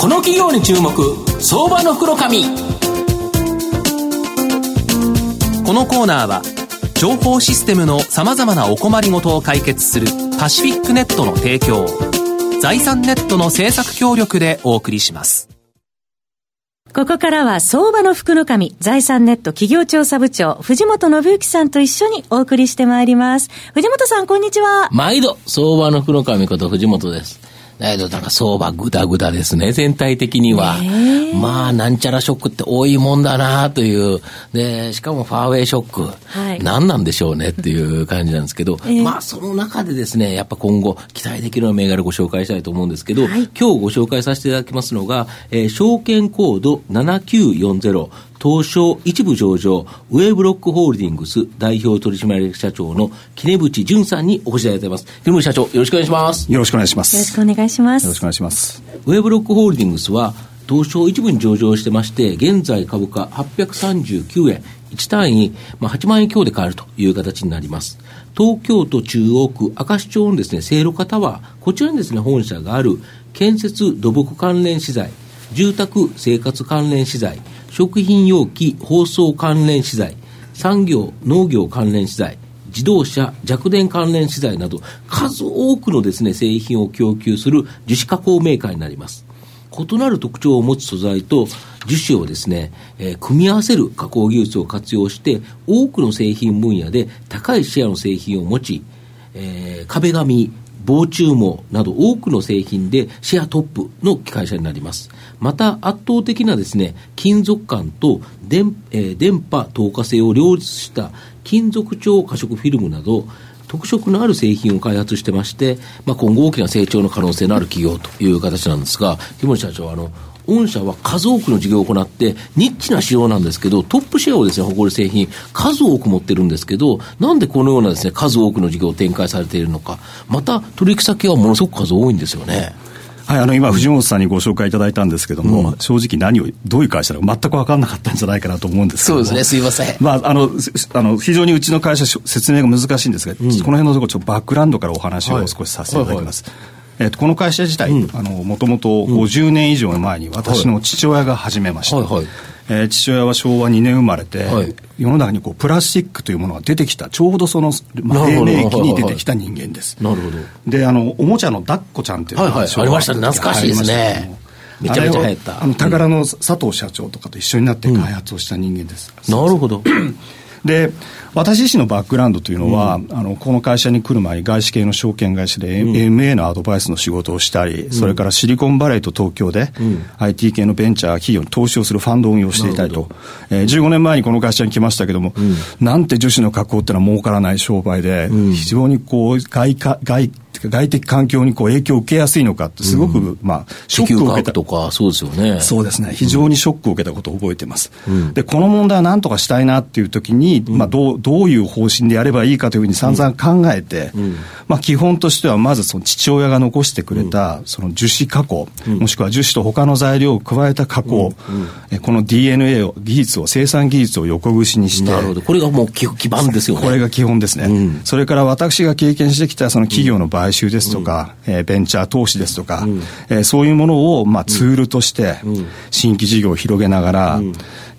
この企業に注目相場の袋紙このコーナーは情報システムのさまざまなお困りごとを解決するパシフィックネットの提供財産ネットの政策協力でお送りします。ここからは相場の福の神、財産ネット企業調査部長、藤本信之さんと一緒にお送りしてまいります。藤本さん、こんにちは。毎度、相場の福の神こと藤本です。だけど、なんか相場ぐだぐだですね、全体的には。まあ、なんちゃらショックって多いもんだなという。で、しかもファーウェイショック。はい、何なんでしょうねっていう感じなんですけど、まあ、その中でですね、やっぱ今後、期待できる銘柄ご紹介したいと思うんですけど、はい、今日ご紹介させていただきますのが、えー、証券コード7940、東証一部上場、ウェーブロックホールディングス代表取締役社長の木根淵淳さんにお越しいただいています。木根淵社長、よろしくお願いします。よろしくお願いします。よろしくお願いします。よろしくお願いします。ウェーブロックホールディングスは、東証一部に上場してまして、現在株価839円、1単位、まあ、8万円強で買えるという形になります。東京都中央区明石町のですね、聖路タワー、こちらにですね、本社がある建設土木関連資材、住宅生活関連資材、食品容器、包装関連資材、産業、農業関連資材、自動車、弱電関連資材など、数多くのですね、製品を供給する樹脂加工メーカーになります。異なる特徴を持つ素材と樹脂をですね、えー、組み合わせる加工技術を活用して、多くの製品分野で高いシェアの製品を持ち、えー、壁紙、防虫網など多くの製品でシェアトップの会社になります。また圧倒的なですね、金属感と電,、えー、電波透過性を両立した金属超可食フィルムなど、特色のある製品を開発してまして、まあ、今後大きな成長の可能性のある企業という形なんですが、木森社長、あの、御社は数多くの事業を行って、ニッチな仕様なんですけど、トップシェアをですね、誇る製品、数多く持ってるんですけど、なんでこのようなですね、数多くの事業を展開されているのか、また取引先はものすごく数多いんですよね。はい、あの、今、藤本さんにご紹介いただいたんですけども、うん、正直何を、どういう会社なのか全く分からなかったんじゃないかなと思うんですけどそうですね、すいません。まあ、あの、あの、非常にうちの会社、説明が難しいんですが、うん、この辺のところ、ちょっとバックグラウンドからお話を少しさせていただきます。はいはいはいえー、とこの会社自体、もともと50年以上前に私の父親が始めました、はいはい。えー、父親は昭和2年生まれて、はい、世の中にこうプラスチックというものが出てきたちょうどその、まあ、黎明期に出てきた人間です。なるほど。であのおもちゃの抱っこちゃんっていうのが、はい。はい、ありましたね。懐かしいですね。めちゃめちゃ流行った。あの宝の佐藤社長とかと一緒になって開発をした人間です、うん、なるほど。で私自身のバックグラウンドというのは、うん、あのこの会社に来る前に外資系の証券会社で、うん、MA のアドバイスの仕事をしたり、うん、それからシリコンバレーと東京で、うん、IT 系のベンチャー企業に投資をするファンドを運用していたりと、えー、15年前にこの会社に来ましたけども、なんて樹脂の加工ってのは儲からない商売で、非常にこう外貨外外的環境にこう影響を受けやすいのかって、すごく、うん、まあ、ショックを受けた。とか、そうですよね。そうですね。非常にショックを受けたことを覚えてます。うん、で、この問題は何とかしたいなっていう時に、うん、まあ、どう、どういう方針でやればいいかというふうに散々考えて、まあ、基本としては、まずその父親が残してくれた、その樹脂加工、もしくは樹脂と他の材料を加えた加工、えこの DNA を、技術を、生産技術を横串にして。なるほど。これがもう基盤ですよね。これが基本ですね。それから私が経験してきたその企業の買収ですとか、えー、ベンチャー投資ですとか、うん、えー、そういうものを、まあ、ツールとして、新規事業を広げながら、うん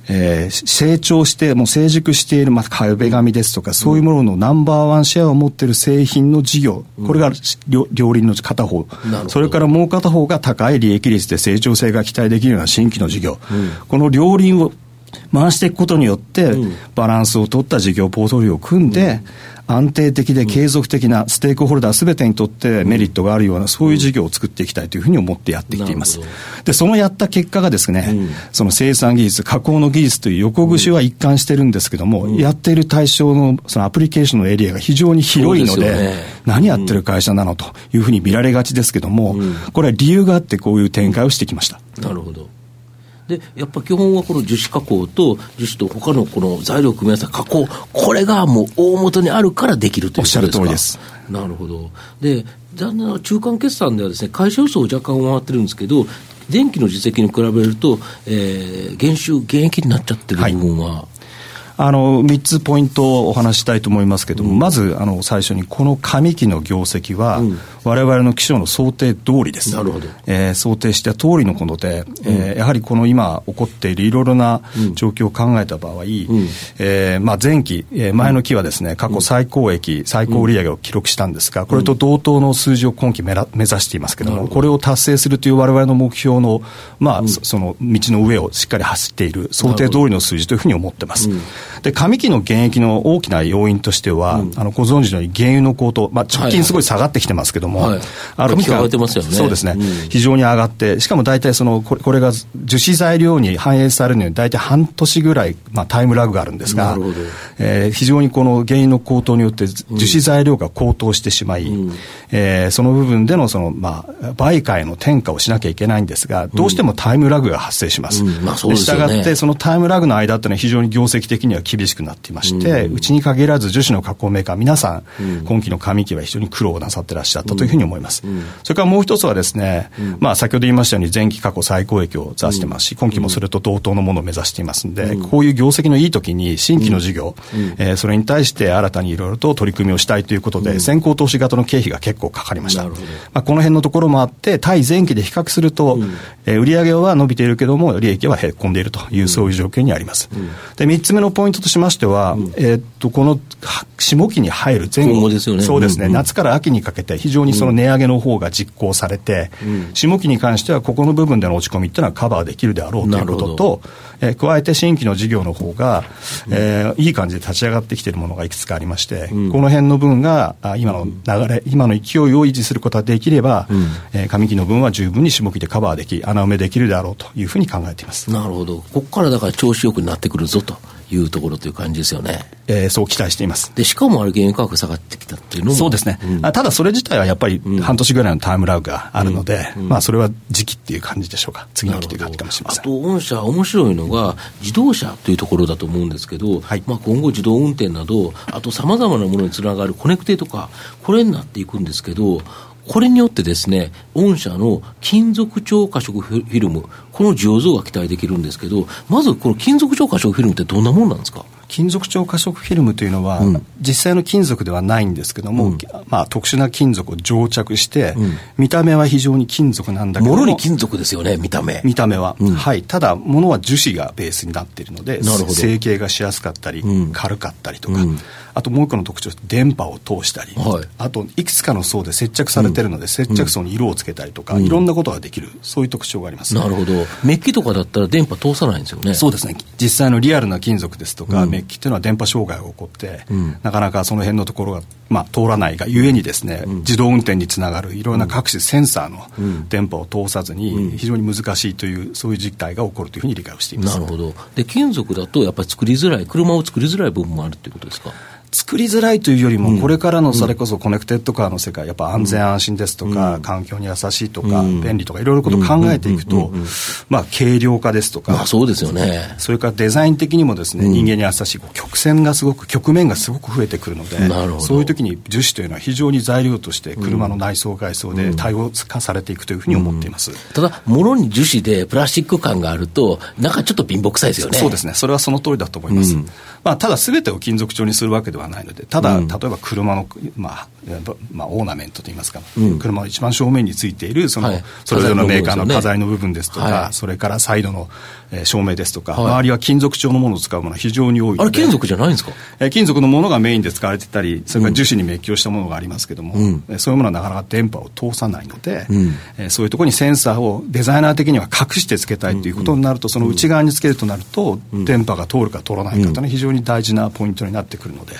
えー、成長して、もう成熟している、まあ、壁紙ですとか、そういうもののナンバーワンシェアを持っている製品の事業、これが両両輪の片方、それからもう片方が高い利益率で成長性が期待できるような新規の事業、うん、この両輪を回していくことによって、バランスを取った事業ポートフォリオを組んで、安定的で継続的なステークホルダーすべてにとってメリットがあるような、そういう事業を作っていきたいというふうに思ってやってきています。で、そのやった結果がですね、その生産技術、加工の技術という横串は一貫してるんですけども、やっている対象のそのアプリケーションのエリアが非常に広いので、何やってる会社なのというふうに見られがちですけども、これは理由があってこういう展開をしてきました。なるほど。で、やっぱ基本はこの樹脂加工と樹脂と他のこの材料を組み合わせた加工、これがもう大元にあるからできるというおっしゃる通りです。なるほど。で、残念な中間決算ではですね、会社予想を若干上回ってるんですけど、前期の実績に比べると、えー、減収、減益になっちゃってる部分は、はいあの3つポイントをお話したいと思いますけれども、うん、まずあの最初にこの上期の業績は、うん、我々の気象の想定通りです。なるほど。えー想定した通りのことで、えーやはりこの今起こっているいろいろな状況を考えた場合、えーまあ、前期、えー前の期はですね、過去最高益、最高売上を記録したんですが、これと同等の数字を今期目ら目指していますけども、これを達成するという我々の目標の、まあ、そその道の上をしっかり走っている、想定通りの数字というふうに思ってます。で、上期の減益の大きな要因としては、あの、ご存知のように原油の高騰、まあ、直近すごい下がってきてますけども、はい。ある期間上期上がってますよね。そうですね、うん。非常に上がって、しかも大体そのこれこれが樹脂材料に反映されるのに大体半年ぐらい、まあ、タイムラグがあるんですがえー非常にこの原油の高騰によって樹脂材料が高騰してしまい、えーその部分でのその、まあ、売買の転嫁をしなきゃいけないんですが、どうしてもタイムラグが発生します。うん。まあって、そのタイムラグの間っていうのは非常に業績的には厳しくなっていまして、うちに限らず樹脂の加工メーカー皆さん、今期の上期は非常に苦労なさってらっしゃったというふうに思います。それからもう一つはですね、まあ先ほど言いましたように前期過去最高益を座してますし、今期もそれと同等のものを目指していますんで、こういう業績のいい時に新規の事業、えーそれに対して新たにいろいろと取り組みをしたいということで、先行投資型の経費が結構かかりました。まあ、この辺のところもあって、対前期で比較すると、えー売上は伸びているけども、利益はへっこんでいるという、そういう状況にあります。で、三つ目のポイントとしましては、えーっと、このは下期に入る前後、今後ですよね。そうですね、うん。うん夏から秋にかけて非常にその値上げの方が実行されて、下期に関してはここの部分での落ち込みっていうのはカバーできるであろうということと、えー加えて新規の事業の方が、えーいい感じで立ち上がってきているものがいくつかありまして、この辺の分があ今の流れ、今の勢いを維持することができれば、えー上期の分は十分に下期でカバーでき、穴埋めできるであろうというふうに考えています。なるほど。ここからだから調子よくなってくるぞというところという感じですよね。えーそう期待しています。で、しかもあれ原油価格下がってきたっていうのも。そうですね、あただそれ自体はやっぱり半年ぐらいのタイムラグがあるので、まあそれは時期っていう感じでしょうか、次の期という感じかもしれません。あと、御社、面白いのが、自動車というところだと思うんですけど、はいまあ、今後、自動運転など、あとさまざまなものにつながるコネクテとか、これになっていくんですけど、これによってですね、御社の金属超過色フィルム、この需要増が期待できるんですけど、まずこの金属超過色フィルムってどんなもんなんですか？金属超過色フィルムというのは、実際の金属ではないんですけども、まあ、特殊な金属を蒸着して、見た目は非常に金属なんだけどももろに金属ですよね、見た目。見た目は、はい、ただ、ものは樹脂がベースになっているので、成形がしやすかったり、うん。軽かったりとか、うん。あともう一個の特徴電波を通したり、はい。あといくつかの層で接着されてるので、接着層に色をつけたりとか、いろんなことができる、そういう特徴があります。なるほど。メッキとかだったら電波通さないんですよね。そうですね。実際のリアルな金属ですとか、メッキっていうのは電波障害が起こって、なかなかその辺のところが、まあ、通らないがゆえにですね、自動運転につながるいろんな各種センサーの電波を通さずに非常に難しいというそういう実態が起こるというふうに理解をしています。なるほど。で、金属だとやっぱり作りづらい、車を作りづらい部分もあるっていうことですか？作りづらいというよりも、これからのそれこそコネクテッドカーの世界、やっぱ安全安心ですとか、環境に優しいとか、便利とか、いろいろことを考えていくと、まあ、軽量化ですとか、まあそうですよね。それからデザイン的にもですね、人間に優しい曲線がすごく、曲面がすごく増えてくるのでなるほど、そういう時に樹脂というのは非常に材料として車の内装外装で対応化されていくというふうに思っています。ただ、ものに樹脂でプラスチック感があると、なんかちょっと貧乏臭いですよね。そうですね、それはその通りだと思います。まあ、ただ、すべてを金属調にするわけではないので、ただ、例えば車の、まあ、えーまあ、オーナメントといいますか、車の一番正面についている、その、はい。それぞれのメーカーの飾り飾りの部分ですとか、はい。それからサイドの、えー照明ですとか、はい。周りは金属調のものを使うものは非常に多い。あれ金属じゃないんですか？えー金属のものがメインで使われてたり、それから樹脂に滅寄したものがありますけども、えーそういうものはなかなか電波を通さないので、えーそういうところにセンサーをデザイナー的には隠してつけたいということになると、その内側につけるとなると、電波が通るか通らないかというのは非常に大事なポイントになってくるので、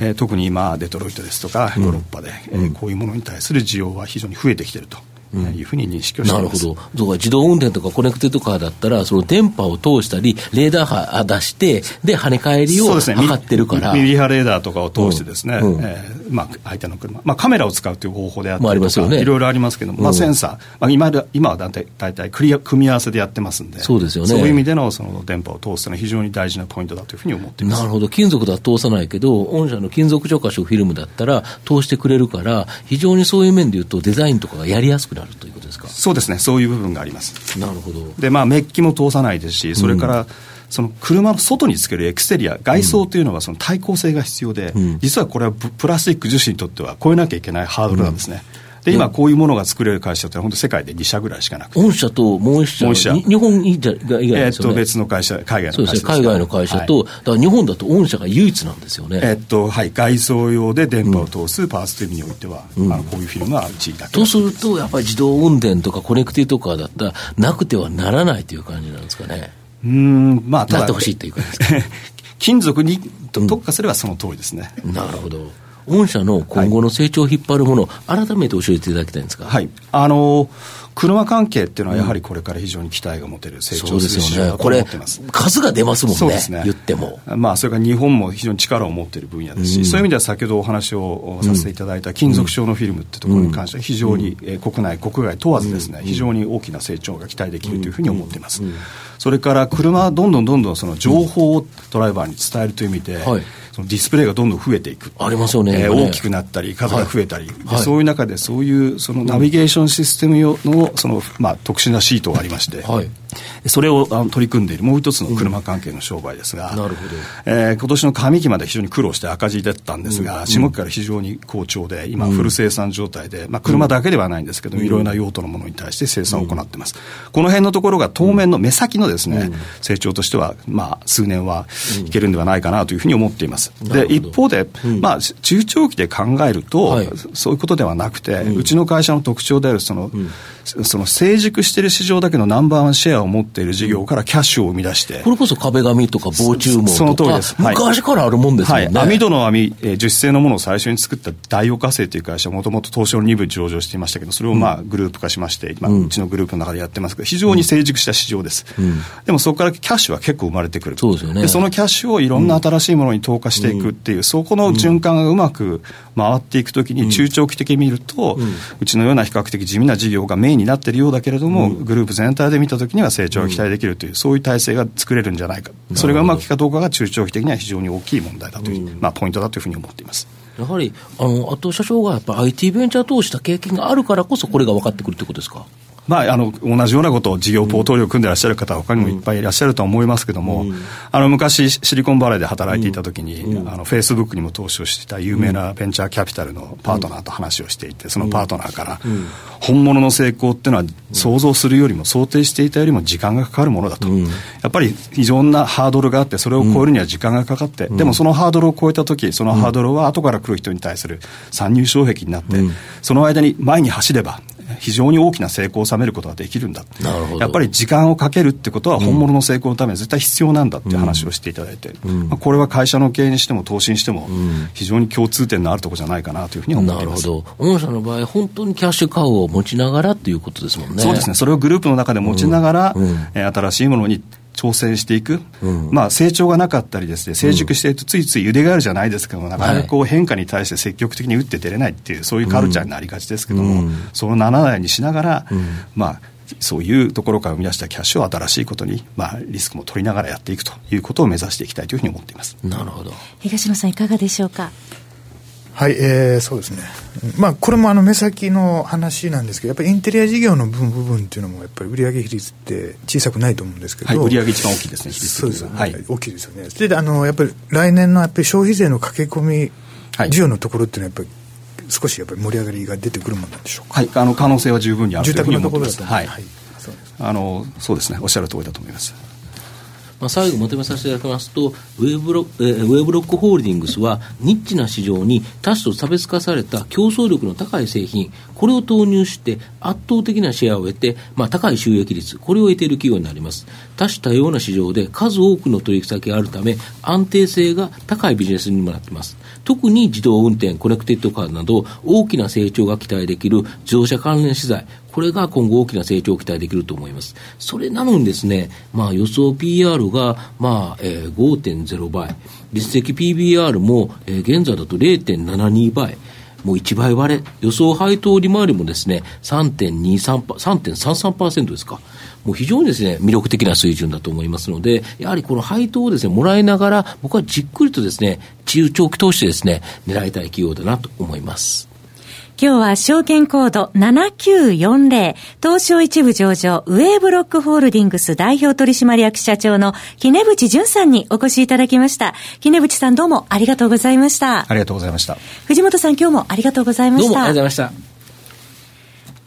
えー特に今、デトロイトですとか、ヨーロッパで、えーこういうものに対する需要は非常に増えてきているというふうに認識をしています。なるほど。だから自動運転とかコネクテッドカーだったら、その電波を通したり、レーダー波出して、で、跳ね返りをそうですね。測ってるから。ミミリ波レーダーとかを通してですね、うん。うんえーまあ、相手の車、まあ、カメラを使うという方法であったりりとか、ますよね。いろいろありますけども、まあ、センサー、まあ、今で今は大体大体組み合わせでやってますんで、そうですよね。そういう意味でのその電波を通すのは非常に大事なポイントだというふうに思っています。なるほど。金属だと通さないけど、御社の金属超過色フィルムだったら通してくれるから、非常にそういう面で言うとデザインとかがやりやすくなるということですか？そうですね、そういう部分があります。なるほど。で、まあ、メッキも通さないですし、それから、その車の外につけるエクステリア、外装というのはその対抗性が必要で、実はこれはププラスチック樹脂にとっては超えなきゃいけないハードルなんですね。で、今こういうものが作れる会社って本当世界で2社ぐらいしかなくて。御社ともう一社。日本以外ですよね。えっと、別の会社、海外の会社ね、海外の会社と、はい、だから日本だと御社が唯一なんですよね。えっと、はい、外装用で電波を通すパーツという意味においては、うん、あのこういうフィルムは1位だけとすると、やっぱり自動運転とかコネクティとかだったら、なくてはならないという感じなんですかね。うん、まあ、なってほしいというかですか。金属に特化すればその通りですね。なるほど。御社の今後の成長を引っ張るもの、はい、改めて教えていただきたいんですか。はい。あの車関係っていうのは、やはりこれから非常に期待が持てる成長する市場だと思ってます、ね、数が出ますもんね、そうですね。言っても。まあ、それから日本も非常に力を持っている分野ですし、うん、そういう意味では先ほどお話をさせていただいた金属調のフィルムってところに関しては、非常に、え国内、国外問わずですね、非常に大きな成長が期待できるというふうに思っています。それから車はどんどんどんどんその情報をドライバーに伝えるという意味で、はいそのディスプレイがどんどん増えていく。ありますよね。えー、大きくなったり、数が増えたり、はい、そういう中で、そういうそのナビゲーションシステム用のその、まあ、特殊なシートがありまして、はい、それをあの取り組んでいるもう一つの車関係の商売ですが、うん、なるほど。えー、今年の上期まで非常に苦労して赤字だったんですが、うん、下期から非常に好調で、今、フル生産状態で、まあ、車だけではないんですけど、いろいろな用途のものに対して生産を行っています。この辺のところが当面の目先のですね、成長としては、まあ、数年はいけるんではないかなというふうに思っています。で一方で、まあ、中長期で考えると、はい、そういうことではなくて、うちの会社の特徴であるその、その成熟している市場だけのナンバーワンシェアを持っている事業からキャッシュを生み出して、これこそ壁紙とか防虫網とか、その通りです、昔からあるもんですよね、はい、網戸の網、えー、樹脂製のものを最初に作った大岡製という会社は、もともと東証の2部上場していましたけど、それをまあグループ化しまして、今、うちのグループの中でやってますけど、非常に成熟した市場です、うん、でもそこからキャッシュは結構生まれてくる、そうですよね、でそのキャッシュをいろんな新しいものに投下していくっていう、そこの循環がうまく回っていくときに、中長期的に見ると、うちのような比較的地味な事業がメインになっているようだけれども、うん、グループ全体で見たときには成長が期待できるという、そういう体制が作れるんじゃないか、それがうまくいくかどうかが中長期的には非常に大きい問題だという、まあ、ポイントだというふうに思っています。やはり、あの、あと社長がやっぱ IT ベンチャー投資した経験があるからこそ、これが分かってくるってことですか？まあ、あの同じようなことを事業ポートフォリオを組んでらっしゃる方は他にもいっぱいいらっしゃるとは思いますけども、うん、あの昔シリコンバレーで働いていた時に、うん、あのフェイスブックにも投資をしていた有名なベンチャーキャピタルのパートナーと話をしていてそのパートナーから、本物の成功っていうのは想像するよりも想定していたよりも時間がかかるものだと、やっぱり非常なハードルがあってそれを超えるには時間がかかって、でもそのハードルを超えた時そのハードルは後から来る人に対する参入障壁になって、その間に前に走れば非常に大きな成功を収めることができるんだ。やっぱり時間をかけるってことは本物の成功のために絶対必要なんだっていう話をしていただいて、うん、まあ、これは会社の経営にしても投資にしても非常に共通点のあるところじゃないかなというふうに思っています。なるほど。御社の場合本当にキャッシュカウを持ちながらということですもんね。そうですね。それをグループの中で持ちながら、うん。うん、え新しいものに挑戦していく、うん、まあ、成長がなかったりですね成熟しているとついつい茹でがあるじゃないですけども、なかなかこう変化に対して積極的に打って出れないっていうそういうカルチャーになりがちですけども、うん、その7代にしながら、うん、まあそういうところから生み出したキャッシュを新しいことに、まあ、リスクも取りながらやっていくということを目指していきたいというふうに思っています。なるほど。東野さんいかがでしょうか？はい、えー、そうですね、まあ、これもあの目先の話なんですけど、やっぱりインテリア事業の部分っていうのも、やっぱり売上比率って小さくないと思うんですけど、はい、売上一番大きいですね、そうですね、はい、大きいですよね。であのやっぱり来年のやっぱり消費税の駆け込み需要のところっていうのは、やっぱり少しやっぱり盛り上がりが出てくるものなんでしょうか。はい、あの可能性は十分にある住宅のところだと、はい、はい、そうですね、おっしゃる通りだと思います。まあ、最後まとめさせていただきますと、ウェブロえー、ウェブロックホールディングスは、ニッチな市場に他種と差別化された競争力の高い製品、これを投入して圧倒的なシェアを得て、まあ、高い収益率、これを得ている企業になります。多種多様な市場で数多くの取引先があるため、安定性が高いビジネスにもなっています。特に自動運転、コネクテッドカーなど、大きな成長が期待できる自動車関連資材、これが今後大きな成長を期待できると思います。それなのにですね、まあ予想 PR が、まあ、えー、5.0倍、実績 PBR も、えー、現在だと0.72倍、もう1倍割れ、予想配当利回りもですね、3.23%、3.33%ですか。もう非常にですね、魅力的な水準だと思いますので、やはりこの配当をですね、もらいながら、僕はじっくりとですね、中長期投資でですね、狙いたい企業だなと思います。今日は証券コード7940東証一部上場ウェーブロックホールディングス代表取締役社長の木根淵淳さんにお越しいただきました。木根淵さんどうもありがとうございました。ありがとうございました。藤本さん今日もありがとうございました。どうもありがとうございました。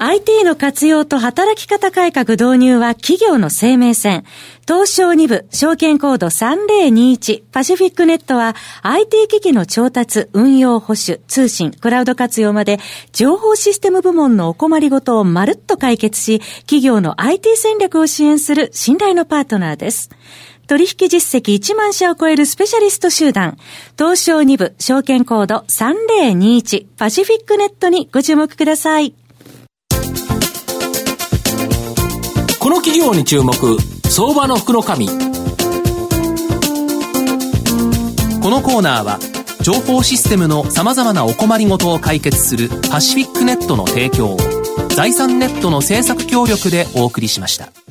IT の活用と働き方改革導入は企業の生命線。東証2部、証券コード3021パシフィックネットは IT 機器の調達、運用保守、通信、クラウド活用まで情報システム部門のお困りごとをまるっと解決し、企業の IT 戦略を支援する信頼のパートナーです。取引実績1万社を超えるスペシャリスト集団、東証2部、証券コード3021パシフィックネットにご注目ください。この企業に注目、相場の福の神。このコーナーは、情報システムのさまざまなお困りごとを解決するパシフィックネットの提供を、財産ネットの政策協力でお送りしました。